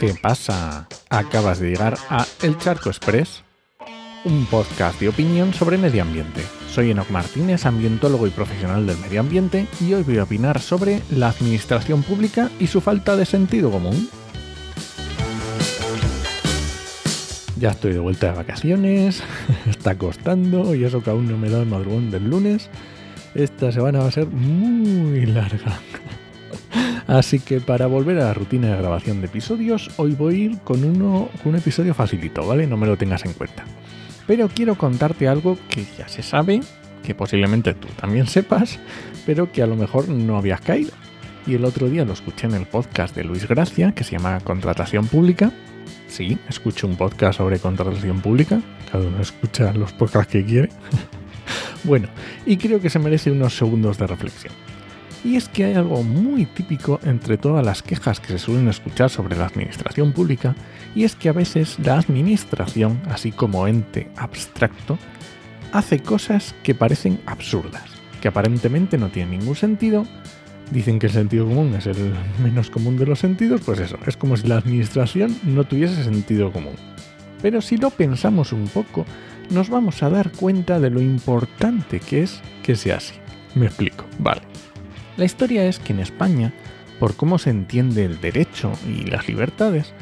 ¿Qué pasa? Acabas de llegar a El Charco Express, un podcast de opinión sobre medio ambiente. Soy Enoc Martínez, ambientólogo y profesional del medio ambiente, y hoy voy a opinar sobre la administración pública y su falta de sentido común. Ya estoy de vuelta de vacaciones, está costando y eso que aún no me da el madrugón del lunes. Esta semana va a ser muy larga. Así que para volver a la rutina de grabación de episodios, hoy voy a ir con, uno, un episodio facilito, ¿vale? No me lo tengas en cuenta. Pero quiero contarte algo que ya se sabe, que posiblemente tú también sepas, pero que a lo mejor no habías caído. Y el otro día lo escuché en el podcast de Luis Gracia, que se llama Contratación Pública. Sí, escucho un podcast sobre contratación pública. Cada uno escucha los podcasts que quiere. bueno, y creo que se merece unos segundos de reflexión. Y es que hay algo muy típico entre todas las quejas que se suelen escuchar sobre la administración pública, y es que a veces la administración, así como ente abstracto, hace cosas que parecen absurdas, que aparentemente no tienen ningún sentido. Dicen que el sentido común es el menos común de los sentidos, pues eso, es como si la administración no tuviese sentido común. Pero si lo pensamos un poco, nos vamos a dar cuenta de lo importante que es que sea así. Me explico, vale. La historia es que en España, por cómo se entiende el derecho y las libertades,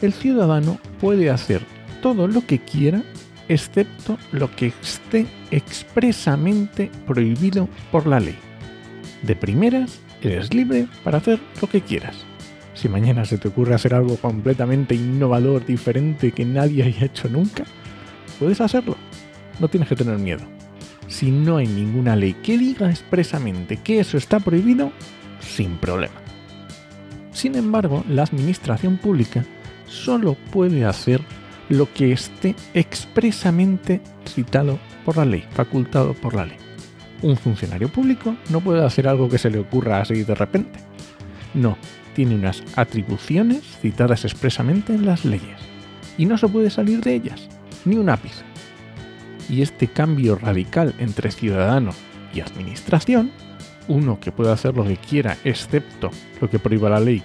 el ciudadano puede hacer todo lo que quiera excepto lo que esté expresamente prohibido por la ley. De primeras, eres libre para hacer lo que quieras. Si mañana se te ocurre hacer algo completamente innovador, diferente, que nadie haya hecho nunca, puedes hacerlo. No tienes que tener miedo si no hay ninguna ley que diga expresamente que eso está prohibido, sin problema. Sin embargo, la administración pública solo puede hacer lo que esté expresamente citado por la ley, facultado por la ley. Un funcionario público no puede hacer algo que se le ocurra así de repente. No, tiene unas atribuciones citadas expresamente en las leyes. Y no se puede salir de ellas, ni un ápice y este cambio radical entre ciudadano y administración, uno que puede hacer lo que quiera excepto lo que prohíba la ley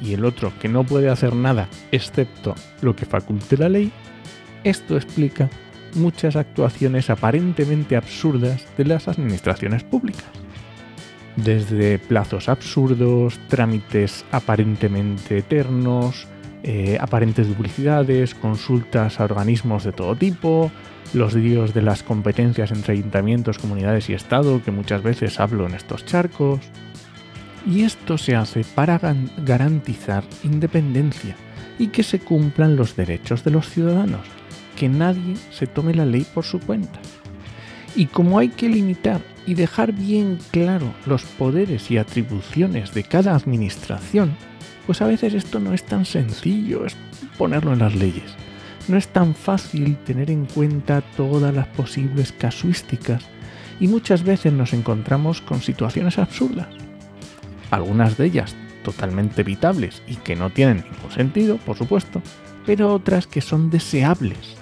y el otro que no puede hacer nada excepto lo que faculte la ley, esto explica muchas actuaciones aparentemente absurdas de las administraciones públicas. Desde plazos absurdos, trámites aparentemente eternos, eh, aparentes duplicidades, consultas a organismos de todo tipo, los líos de las competencias entre ayuntamientos, comunidades y Estado, que muchas veces hablo en estos charcos. Y esto se hace para garantizar independencia y que se cumplan los derechos de los ciudadanos, que nadie se tome la ley por su cuenta. Y como hay que limitar y dejar bien claro los poderes y atribuciones de cada administración, pues a veces esto no es tan sencillo, es ponerlo en las leyes no es tan fácil tener en cuenta todas las posibles casuísticas y muchas veces nos encontramos con situaciones absurdas. Algunas de ellas totalmente evitables y que no tienen ningún sentido, por supuesto, pero otras que son deseables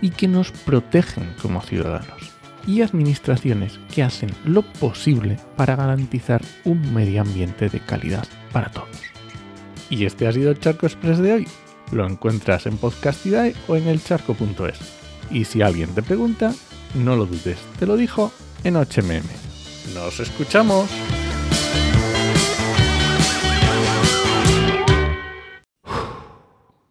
y que nos protegen como ciudadanos. Y administraciones que hacen lo posible para garantizar un medio ambiente de calidad para todos. Y este ha sido el Charco Express de hoy. Lo encuentras en Podcastidae o en elcharco.es. Y si alguien te pregunta, no lo dudes, te lo dijo en HMM. ¡Nos escuchamos!